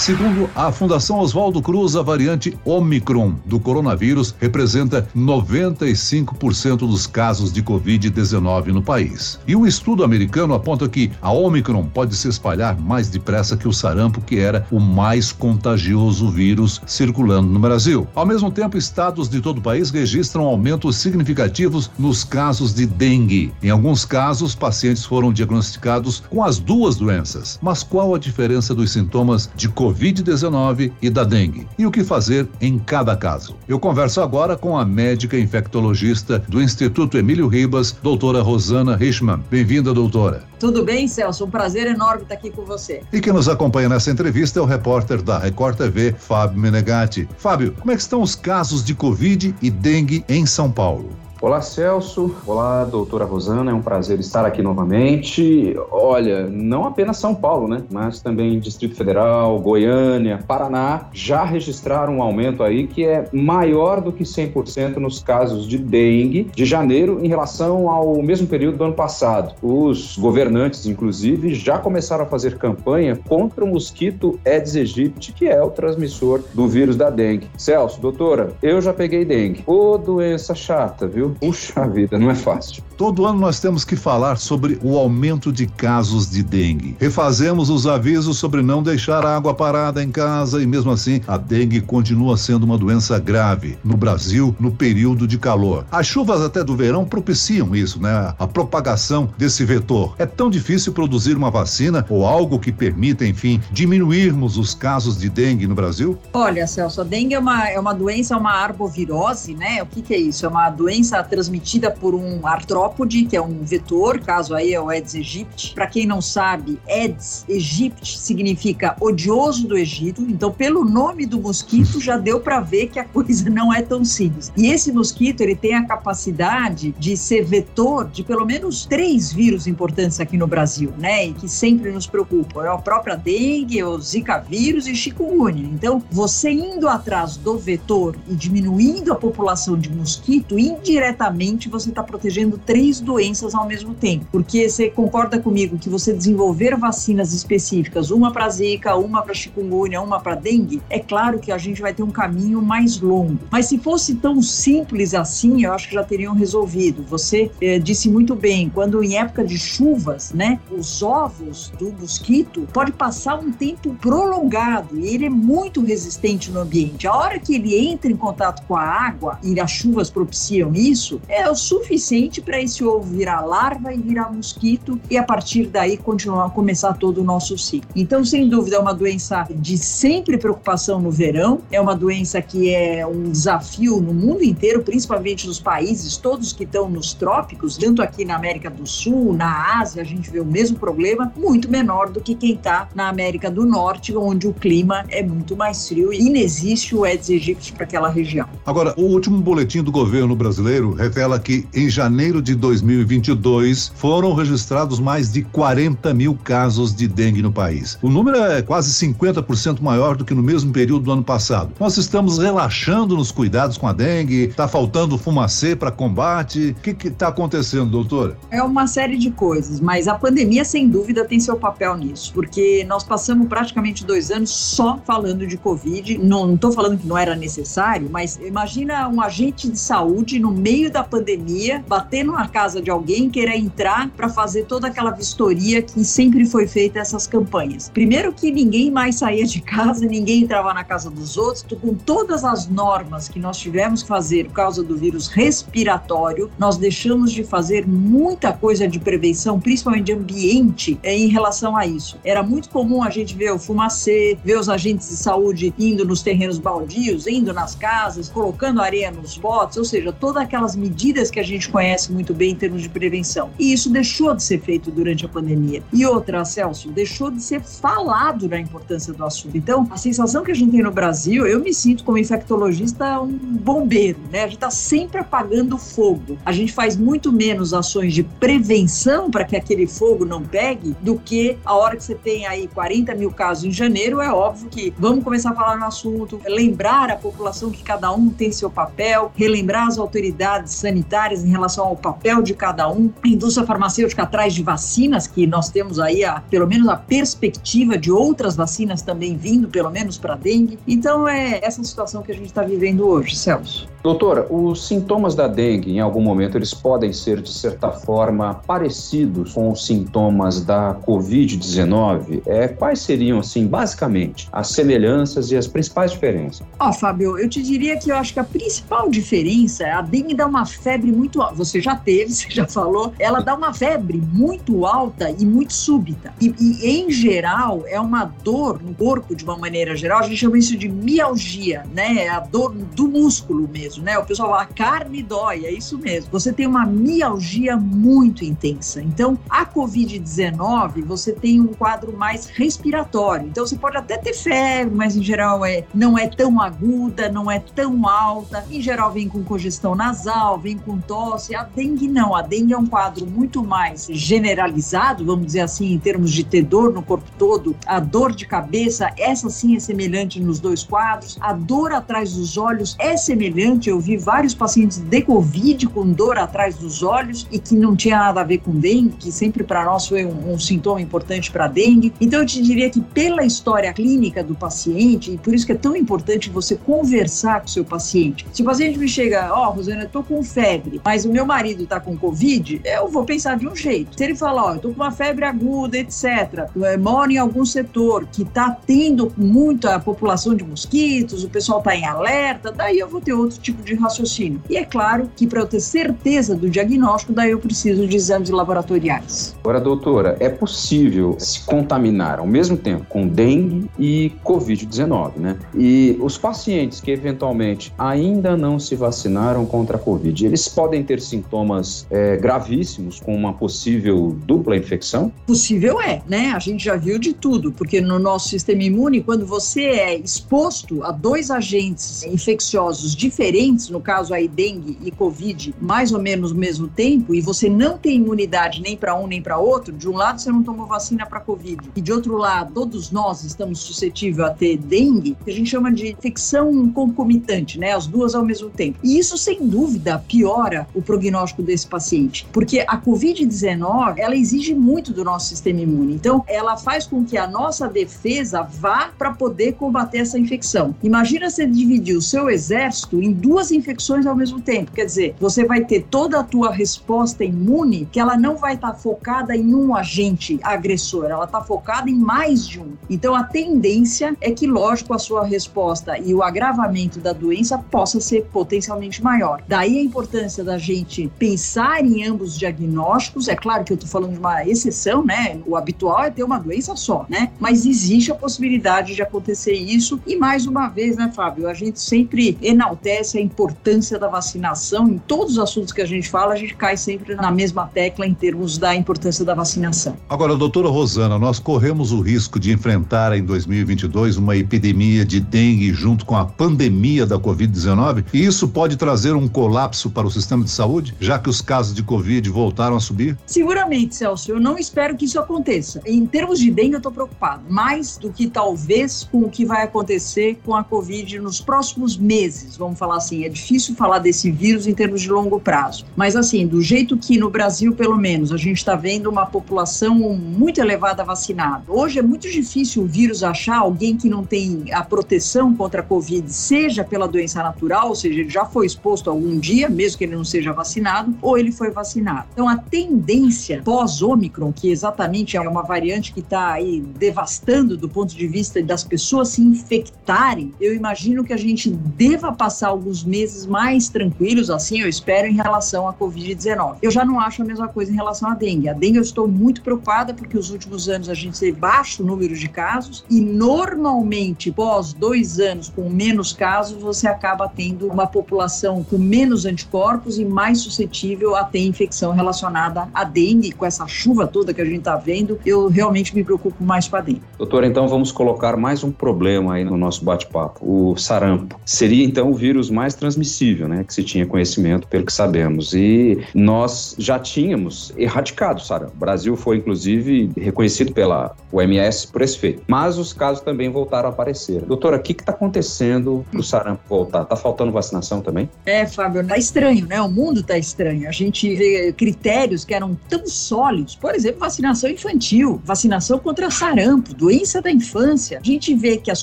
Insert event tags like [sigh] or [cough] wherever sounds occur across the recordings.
Segundo a Fundação Oswaldo Cruz, a variante Omicron do coronavírus representa 95% dos casos de Covid-19 no país. E um estudo americano aponta que a Omicron pode se espalhar mais depressa que o sarampo, que era o mais contagioso vírus circulando no Brasil. Ao mesmo tempo, estados de todo o país registram aumentos significativos nos casos de dengue. Em alguns casos, pacientes foram diagnosticados com as duas doenças. Mas qual a diferença dos sintomas de Covid? Covid-19 e da dengue. E o que fazer em cada caso. Eu converso agora com a médica infectologista do Instituto Emílio Ribas, doutora Rosana Richman. Bem-vinda, doutora. Tudo bem, Celso? Um prazer enorme estar aqui com você. E quem nos acompanha nessa entrevista é o repórter da Record TV, Fábio Menegatti. Fábio, como é que estão os casos de Covid e dengue em São Paulo? Olá, Celso. Olá, doutora Rosana. É um prazer estar aqui novamente. Olha, não apenas São Paulo, né? Mas também Distrito Federal, Goiânia, Paraná já registraram um aumento aí que é maior do que 100% nos casos de dengue de janeiro em relação ao mesmo período do ano passado. Os governantes, inclusive, já começaram a fazer campanha contra o mosquito Aedes aegypti, que é o transmissor do vírus da dengue. Celso, doutora, eu já peguei dengue. Ô, doença chata, viu? Puxa vida, não é fácil. Todo ano nós temos que falar sobre o aumento de casos de dengue. Refazemos os avisos sobre não deixar água parada em casa e mesmo assim a dengue continua sendo uma doença grave no Brasil no período de calor. As chuvas até do verão propiciam isso, né? A propagação desse vetor. É tão difícil produzir uma vacina ou algo que permita, enfim, diminuirmos os casos de dengue no Brasil? Olha, Celso, a dengue é uma, é uma doença, uma arbovirose, né? O que, que é isso? É uma doença transmitida por um artrópode, que é um vetor, caso aí é o Aedes aegypti. Para quem não sabe, Aedes aegypti significa odioso do Egito, então pelo nome do mosquito já deu para ver que a coisa não é tão simples. E esse mosquito, ele tem a capacidade de ser vetor de pelo menos três vírus importantes aqui no Brasil, né? E que sempre nos preocupam. É a própria dengue, o zika vírus e chikungunya. Então, você indo atrás do vetor e diminuindo a população de mosquito, indiretamente indiretamente você está protegendo três doenças ao mesmo tempo. Porque você concorda comigo que você desenvolver vacinas específicas, uma para zika, uma para chikungunya, uma para dengue, é claro que a gente vai ter um caminho mais longo. Mas se fosse tão simples assim, eu acho que já teriam resolvido. Você eh, disse muito bem, quando em época de chuvas, né, os ovos do mosquito pode passar um tempo prolongado e ele é muito resistente no ambiente. A hora que ele entra em contato com a água e as chuvas propiciam isso, isso é o suficiente para esse ovo virar larva e virar mosquito e a partir daí continuar começar todo o nosso ciclo. Então, sem dúvida, é uma doença de sempre preocupação no verão, é uma doença que é um desafio no mundo inteiro, principalmente nos países todos que estão nos trópicos, tanto aqui na América do Sul, na Ásia, a gente vê o mesmo problema, muito menor do que quem está na América do Norte, onde o clima é muito mais frio e inexiste o Aedes aegypti para aquela região. Agora, o último boletim do governo brasileiro revela que em janeiro de 2022 foram registrados mais de 40 mil casos de dengue no país. O número é quase 50% maior do que no mesmo período do ano passado. Nós estamos relaxando nos cuidados com a dengue, está faltando fumacê para combate. O que está acontecendo, doutora? É uma série de coisas, mas a pandemia, sem dúvida, tem seu papel nisso, porque nós passamos praticamente dois anos só falando de Covid. Não estou falando que não era necessário, mas imagina um agente de saúde no meio meio da pandemia, bater numa casa de alguém, querer entrar para fazer toda aquela vistoria que sempre foi feita essas campanhas. Primeiro que ninguém mais saía de casa, ninguém entrava na casa dos outros, com todas as normas que nós tivemos que fazer por causa do vírus respiratório, nós deixamos de fazer muita coisa de prevenção, principalmente de ambiente, eh, em relação a isso. Era muito comum a gente ver o fumacê, ver os agentes de saúde indo nos terrenos baldios, indo nas casas, colocando areia nos potes, ou seja, toda aquela aquelas medidas que a gente conhece muito bem em termos de prevenção. E isso deixou de ser feito durante a pandemia. E outra, Celso, deixou de ser falado na importância do assunto. Então, a sensação que a gente tem no Brasil, eu me sinto como infectologista um bombeiro, né? A gente está sempre apagando fogo. A gente faz muito menos ações de prevenção para que aquele fogo não pegue do que a hora que você tem aí 40 mil casos em janeiro, é óbvio que vamos começar a falar no assunto, lembrar a população que cada um tem seu papel, relembrar as autoridades autoridades sanitárias em relação ao papel de cada um, a indústria farmacêutica atrás de vacinas, que nós temos aí a, pelo menos a perspectiva de outras vacinas também vindo, pelo menos para dengue. Então é essa situação que a gente está vivendo hoje, Celso. Doutora, os sintomas da dengue, em algum momento, eles podem ser, de certa forma, parecidos com os sintomas da Covid-19? É, quais seriam, assim, basicamente, as semelhanças e as principais diferenças? Ó, oh, Fábio, eu te diria que eu acho que a principal diferença é a dengue dá uma febre muito alta. Você já teve, [laughs] você já falou. Ela dá uma febre muito alta e muito súbita. E, e, em geral, é uma dor no corpo, de uma maneira geral. A gente chama isso de mialgia, né? É a dor do músculo mesmo né? O pessoal fala, a carne dói, é isso mesmo. Você tem uma mialgia muito intensa. Então, a Covid-19, você tem um quadro mais respiratório. Então, você pode até ter febre, mas em geral é, não é tão aguda, não é tão alta. Em geral, vem com congestão nasal, vem com tosse. A dengue não. A dengue é um quadro muito mais generalizado, vamos dizer assim, em termos de ter dor no corpo todo. A dor de cabeça, essa sim é semelhante nos dois quadros. A dor atrás dos olhos é semelhante eu vi vários pacientes de Covid com dor atrás dos olhos e que não tinha nada a ver com dengue, que sempre para nós foi um, um sintoma importante para dengue. Então eu te diria que pela história clínica do paciente, e por isso que é tão importante você conversar com o seu paciente. Se o paciente me chega, ó, oh, Rosana, eu tô com febre, mas o meu marido tá com Covid, eu vou pensar de um jeito. Se ele falar, ó, eu tô com uma febre aguda, etc., mora em algum setor que tá tendo muita população de mosquitos, o pessoal tá em alerta, daí eu vou ter outro tipo de raciocínio. E é claro que para eu ter certeza do diagnóstico, daí eu preciso de exames laboratoriais. Agora, doutora, é possível se contaminar ao mesmo tempo com dengue e Covid-19, né? E os pacientes que eventualmente ainda não se vacinaram contra a Covid, eles podem ter sintomas é, gravíssimos com uma possível dupla infecção? Possível é, né? A gente já viu de tudo, porque no nosso sistema imune, quando você é exposto a dois agentes infecciosos diferentes, no caso aí dengue e covid, mais ou menos no mesmo tempo, e você não tem imunidade nem para um nem para outro, de um lado você não tomou vacina para covid, e de outro lado todos nós estamos suscetíveis a ter dengue, que a gente chama de infecção concomitante, né, as duas ao mesmo tempo. E isso sem dúvida piora o prognóstico desse paciente, porque a covid-19, ela exige muito do nosso sistema imune. Então, ela faz com que a nossa defesa vá para poder combater essa infecção. Imagina você dividir o seu exército em duas infecções ao mesmo tempo. Quer dizer, você vai ter toda a tua resposta imune que ela não vai estar tá focada em um agente agressor, ela está focada em mais de um. Então a tendência é que, lógico, a sua resposta e o agravamento da doença possa ser potencialmente maior. Daí a importância da gente pensar em ambos diagnósticos. É claro que eu estou falando de uma exceção, né? O habitual é ter uma doença só, né? Mas existe a possibilidade de acontecer isso. E mais uma vez, né, Fábio? A gente sempre enaltece a importância da vacinação. Em todos os assuntos que a gente fala, a gente cai sempre na mesma tecla em termos da importância da vacinação. Agora, doutora Rosana, nós corremos o risco de enfrentar em 2022 uma epidemia de dengue junto com a pandemia da Covid-19 e isso pode trazer um colapso para o sistema de saúde, já que os casos de Covid voltaram a subir? Seguramente, Celso. Eu não espero que isso aconteça. Em termos de dengue, eu estou preocupado. Mais do que talvez com o que vai acontecer com a Covid nos próximos meses, vamos falar assim, é difícil falar desse vírus em termos de longo prazo. Mas assim, do jeito que no Brasil, pelo menos, a gente está vendo uma população muito elevada vacinada. Hoje é muito difícil o vírus achar alguém que não tem a proteção contra a Covid, seja pela doença natural, ou seja, ele já foi exposto algum dia, mesmo que ele não seja vacinado, ou ele foi vacinado. Então a tendência pós-Omicron, que exatamente é uma variante que está aí devastando do ponto de vista das pessoas se infectarem, eu imagino que a gente deva passar alguns meses mais tranquilos, assim eu espero, em relação à Covid-19. Eu já não acho a mesma coisa em relação à dengue. A dengue eu estou muito preocupada porque os últimos anos a gente teve baixo número de casos e normalmente, pós dois anos com menos casos, você acaba tendo uma população com menos anticorpos e mais suscetível a ter infecção relacionada à dengue. Com essa chuva toda que a gente está vendo, eu realmente me preocupo mais com a dengue. Doutora, então vamos colocar mais um problema aí no nosso bate-papo: o sarampo. Seria então o vírus mais transmissível, né, que se tinha conhecimento, pelo que sabemos. E nós já tínhamos erradicado o sarampo. O Brasil foi, inclusive, reconhecido pela OMS por esse feito. Mas os casos também voltaram a aparecer. Doutora, o que está acontecendo para o sarampo voltar? Está faltando vacinação também? É, Fábio, tá estranho, né? O mundo tá estranho. A gente vê critérios que eram tão sólidos. Por exemplo, vacinação infantil, vacinação contra sarampo, doença da infância. A gente vê que as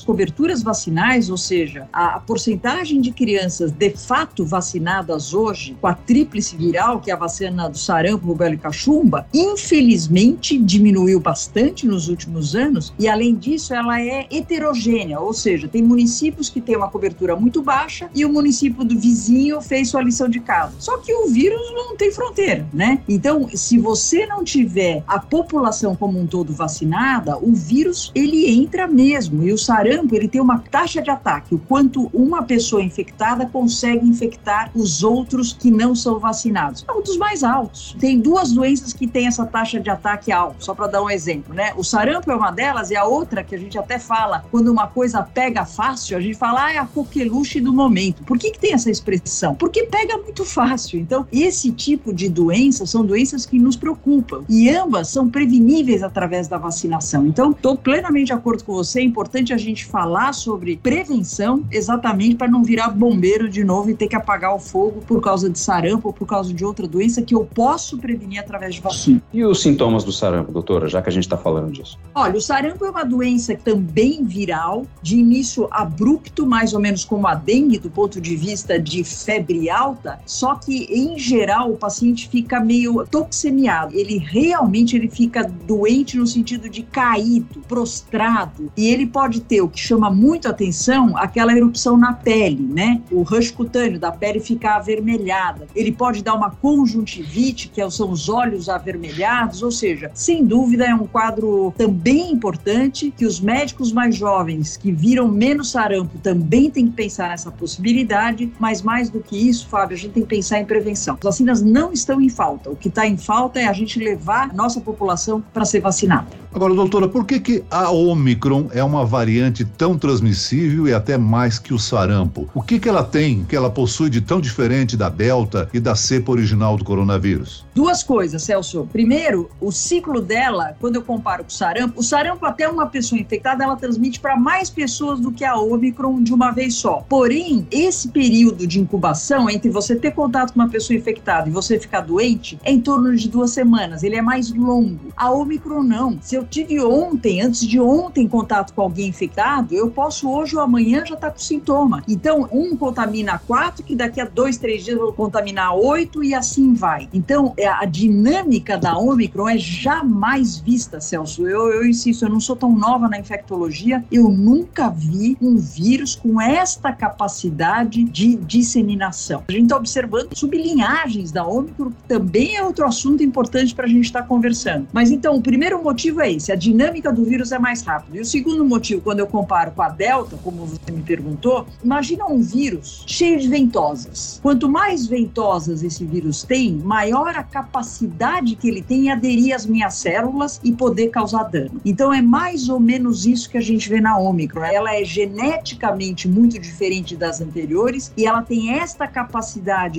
coberturas vacinais, ou seja, a, a porcentagem de crianças de fato vacinadas hoje com a tríplice viral, que é a vacina do sarampo, rubéola e cachumba, infelizmente diminuiu bastante nos últimos anos e além disso ela é heterogênea, ou seja, tem municípios que têm uma cobertura muito baixa e o município do vizinho fez sua lição de casa. Só que o vírus não tem fronteira, né? Então, se você não tiver a população como um todo vacinada, o vírus ele entra mesmo e o sarampo ele tem uma taxa de ataque, o quanto uma pessoa infectada consegue infectar os outros que não são vacinados. É um dos mais altos. Tem duas doenças que têm essa taxa de ataque alta, só para dar um exemplo, né? O sarampo é uma delas e a outra que a gente até fala, quando uma coisa pega fácil, a gente fala, ah, é a coqueluche do momento. Por que, que tem essa expressão? Porque pega muito fácil. Então, esse tipo de doença são doenças que nos preocupam e ambas são preveníveis através da vacinação. Então, estou plenamente de acordo com você. É importante a gente falar sobre prevenção, exatamente para não virar bombeiro de novo e ter que apagar o fogo por causa de sarampo ou por causa de outra doença que eu posso prevenir através de vacina. E os sintomas do sarampo, doutora, já que a gente está falando disso? Olha, o sarampo é uma doença também viral, de início abrupto, mais ou menos como a dengue, do ponto de vista de febre alta, só que em geral o paciente fica meio toxemiado. Ele realmente ele fica doente no sentido de caído, prostrado, e ele pode ter o que chama muito atenção, aquela erupção na pele, né? O rush cutâneo da pele ficar avermelhada. Ele pode dar uma conjuntivite, que são os olhos avermelhados, ou seja, sem dúvida é um quadro também importante que os médicos mais jovens que viram menos sarampo também têm que pensar nessa possibilidade, mas mais do que isso, Fábio, a gente tem que pensar em prevenção. As vacinas não estão em falta. O que está em falta é a gente levar a nossa população para ser vacinada. Agora, doutora, por que, que a Omicron é uma variante tão transmissível e até mais que o sarampo? O que, que ela tem que ela possui de tão diferente da Delta e da cepa original do coronavírus? Duas coisas, Celso. Primeiro, o ciclo dela, quando eu comparo com o sarampo, o sarampo, até uma pessoa infectada, ela transmite para mais pessoas do que a Omicron de uma vez só. Porém, esse período de incubação entre você ter contato com uma pessoa infectada e você ficar doente é em torno de duas semanas. Ele é mais longo. A Omicron não. Se eu tive ontem, antes de ontem, contato com alguém infectado, eu posso hoje ou amanhã já estar tá com sintoma. Então, um contamina quatro, que daqui a dois, três dias eu vou contaminar oito e assim vai. Então, é, a dinâmica da Omicron é jamais vista, Celso. Eu, eu insisto, eu não sou tão nova na infectologia, eu nunca vi um vírus com esta capacidade de disseminação. A gente está observando sublinhagens da Omicron, que também é outro assunto importante para a gente estar tá conversando. Mas então, o primeiro motivo é esse: a dinâmica do vírus é mais rápida. E o segundo motivo, quando eu comparo com a Delta, como você me perguntou, imagina um vírus cheio de ventosas. Quanto mais ventosas esse vírus tem, maior a capacidade que ele tem em aderir às minhas células e poder causar dano. Então, é mais ou menos isso que a gente vê na Omicron. Ela é geneticamente muito diferente das anteriores e ela tem esta capacidade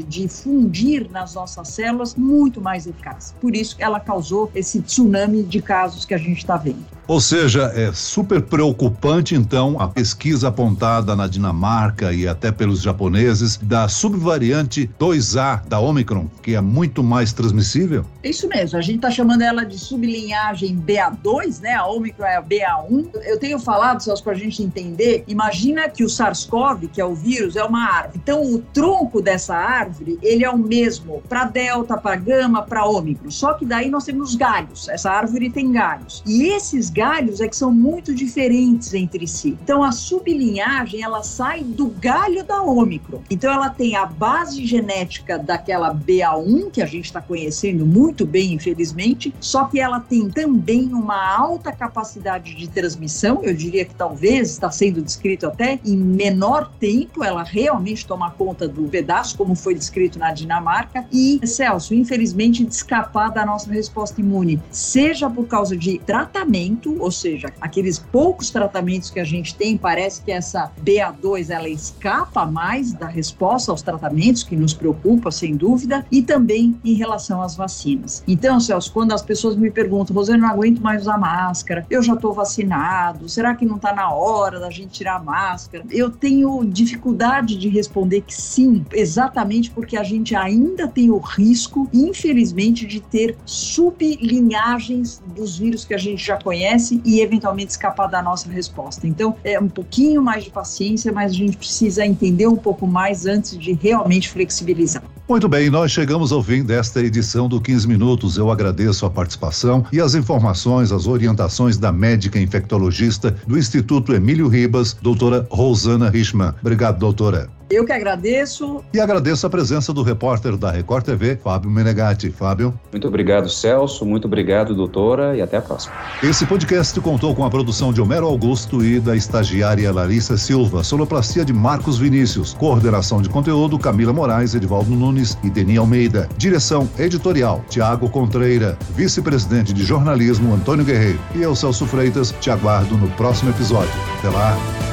de fundir nas nossas células muito mais eficaz. Por isso ela causou esse tsunami de casos que a gente está vendo. Ou seja, é super preocupante então a pesquisa apontada na Dinamarca e até pelos japoneses da subvariante 2A da Omicron, que é muito mais transmissível? Isso mesmo, a gente está chamando ela de sublinhagem BA2, né? A Omicron é a BA1. Eu tenho falado, só para a gente entender, imagina que o SARS-CoV, que é o vírus, é uma árvore. Então, o tronco dessa árvore, ele é o mesmo para Delta, para Gama, para Omicron. Só que daí nós temos galhos. Essa árvore tem galhos. E esses galhos é que são muito diferentes entre si. Então a sublinhagem ela sai do galho da Ômicron. Então ela tem a base genética daquela BA1 que a gente está conhecendo muito bem, infelizmente, só que ela tem também uma alta capacidade de transmissão. Eu diria que talvez está sendo descrito até em menor tempo ela realmente toma conta do pedaço, como foi descrito na Dinamarca. E Celso, infelizmente, de escapar da nossa resposta imune, seja por causa de tratamento alto, ou seja, aqueles poucos tratamentos que a gente tem, parece que essa BA2 ela escapa mais da resposta aos tratamentos, que nos preocupa, sem dúvida, e também em relação às vacinas. Então, Celso, quando as pessoas me perguntam, Rosane, não aguento mais usar máscara, eu já estou vacinado, será que não está na hora da gente tirar a máscara? Eu tenho dificuldade de responder que sim, exatamente porque a gente ainda tem o risco, infelizmente, de ter sublinhagens dos vírus que a gente já conhece e eventualmente escapar da nossa resposta. Então, é um pouquinho mais de paciência, mas a gente precisa entender um pouco mais antes de realmente flexibilizar. Muito bem, nós chegamos ao fim desta edição do 15 Minutos. Eu agradeço a participação e as informações, as orientações da médica infectologista do Instituto Emílio Ribas, doutora Rosana Richman. Obrigado, doutora. Eu que agradeço. E agradeço a presença do repórter da Record TV, Fábio Menegatti. Fábio. Muito obrigado, Celso. Muito obrigado, doutora. E até a próxima. Esse podcast contou com a produção de Homero Augusto e da estagiária Larissa Silva, sonoplastia de Marcos Vinícius, coordenação de conteúdo Camila Moraes, Edvaldo Nunes e Deni Almeida, direção editorial Tiago Contreira, vice-presidente de jornalismo Antônio Guerreiro. E eu, Celso Freitas, te aguardo no próximo episódio. Até lá.